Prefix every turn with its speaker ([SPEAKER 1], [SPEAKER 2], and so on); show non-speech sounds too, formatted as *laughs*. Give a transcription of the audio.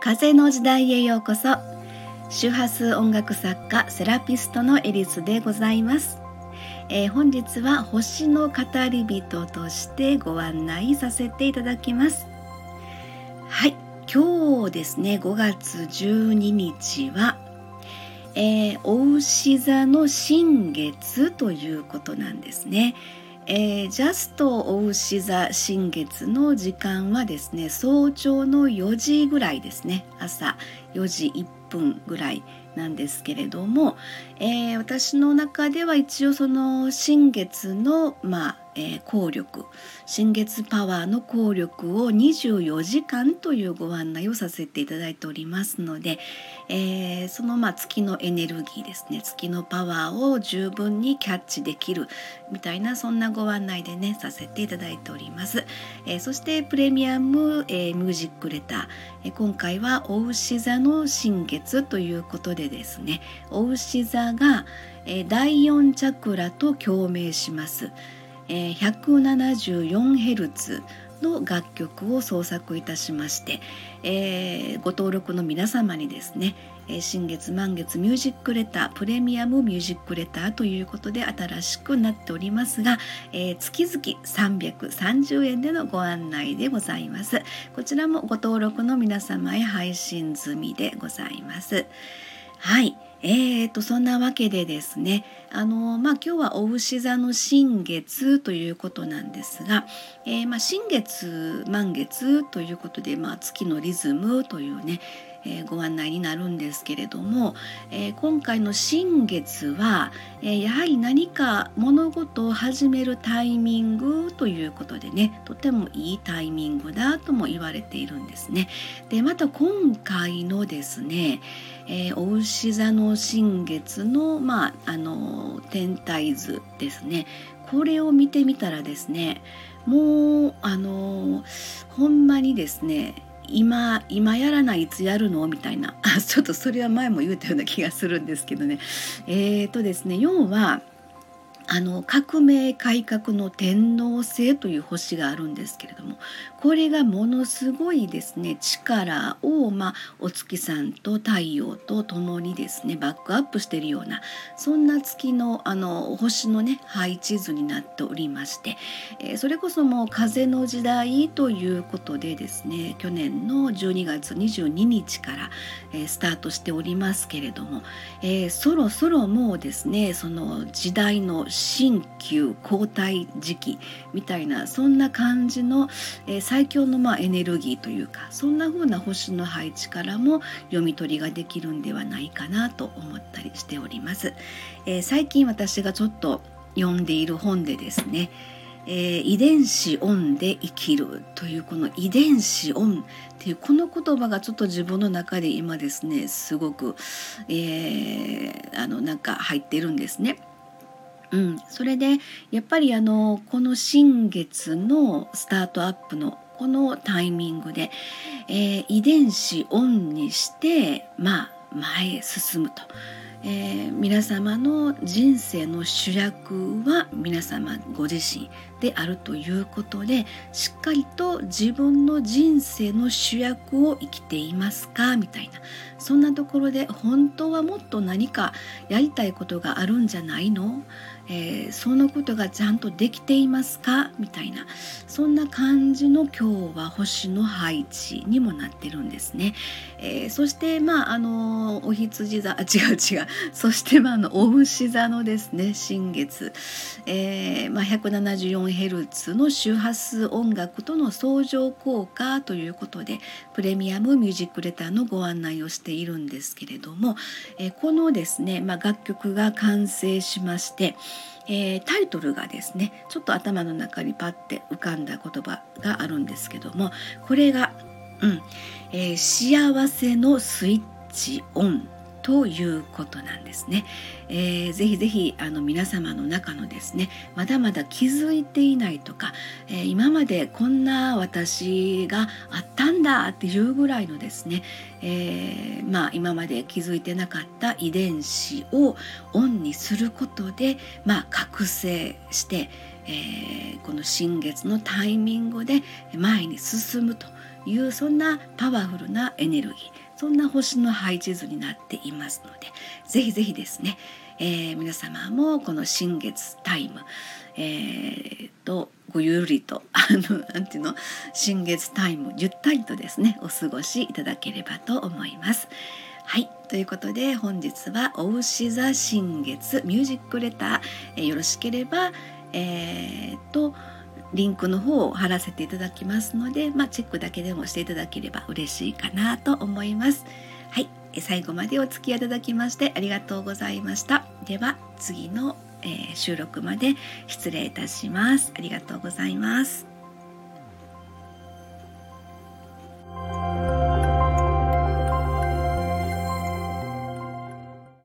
[SPEAKER 1] 風の時代へようこそ。周波数音楽作家セラピストのエリスでございます、えー、本日は星の語り人としてご案内させていただきます。はい今日ですね5月12日はえー、お牛座の新月ということなんですね。えー、ジャストお牛座新月の時間はですね早朝の4時ぐらいですね。朝4時1分ぐらいなんですけれども、えー、私の中では一応その新月のまあえー、効力新月パワーの効力を24時間というご案内をさせていただいておりますので、えー、そのまあ月のエネルギーですね月のパワーを十分にキャッチできるみたいなそんなご案内でねさせていただいております、えー、そしてプレミアム、えミュージックレター、え今回はお牛座の新月ということでですね。お牛座が、え第4チャクラと共鳴します。え 174Hz の楽曲を創作いたしまして、えー、ご登録の皆様にですね新月満月ミュージックレタープレミアムミュージックレターということで新しくなっておりますが、えー、月々330円でのご案内でございます。こちらもご登録の皆様へ配信済みでございます。はい。えーとそんなわけでですねあの、まあ、今日はお牛座の新月ということなんですが、えー、まあ、新月満月ということで、まあ、月のリズムというねえ、ご案内になるんですけれども、え、今回の新月は、え、やはり何か物事を始めるタイミングということでねとてもいいタイミングだとも言われているんですね。でまた今回のですね、えお牛座の新月の,、まあ、あの天体図ですねこれを見てみたらですねもうあのほんまにですね今今やらないいつやるの？みたいな。*laughs* ちょっとそれは前も言うたような気がするんですけどね。えーとですね要はあの革命改革の天皇星という星があるんですけれどもこれがものすごいですね。力を、まあ、お月さんと太陽と共にですねバックアップしているようなそんな月のあの星のね配置図になっておりまして、えー、それこそもう風の時代ということでですね去年の12月22日から、えー、スタートしておりますけれども、えー、そろそろもうですねその時代の新旧交代時期みたいなそんな感じの、えー、最強のまあエネルギーというかそんな風な星の配置からも読み取りができるんではないかなと思ったりしております。えー、最近私がちょっと読んでいる本でですねえー、遺伝子オンで生きるというこの遺伝子オンっていうこの言葉がちょっと自分の中で今ですねすごく、えー、あのなんか入ってるんですね。うん、それでやっぱりあのこの新月のスタートアップのこのタイミングで、えー、遺伝子オンにしてまあ前へ進むと。えー、皆様の人生の主役は皆様ご自身であるということでしっかりと自分の人生の主役を生きていますかみたいな。そんなところで本当はもっと何かやりたいことがあるんじゃないの？えー、そのことがちゃんとできていますか？みたいな。そんな感じの今日は星の配置にもなってるんですね。えー、そしてまああのお羊座あ違う違う。そしてまあのお牛座のですね新月、えーまあ、174Hz の周波数音楽との相乗効果ということでプレミアムミュージックレターのご案内をしているんですけれども、えー、このですね、まあ、楽曲が完成しましてえー、タイトルがですねちょっと頭の中にパッて浮かんだ言葉があるんですけどもこれが、うんえー、幸せのスイッチオン。ということなんですね。えー、ぜひぜひあの皆様の中のですねまだまだ気づいていないとか、えー、今までこんな私があったんだっていうぐらいのですね、えー、まあ、今まで気づいてなかった遺伝子をオンにすることで、まあ、覚醒してえー、この新月のタイミングで前に進むというそんなパワフルなエネルギーそんな星の配置図になっていますのでぜひぜひですね、えー、皆様もこの新月タイム、えー、とごゆるりと *laughs* あのなんていうの新月タイムゆったりとですねお過ごしいただければと思います。はいということで本日は「おうし座新月ミュージックレター」えー、よろしければえー、とリンクの方を貼らせていただきますので、まあ、チェックだけでもしていただければ嬉しいかなと思います。はい、最後までお付き合いいただきましてありがとうございました。では次の、えー、収録まで失礼いたします。ありがとうございます。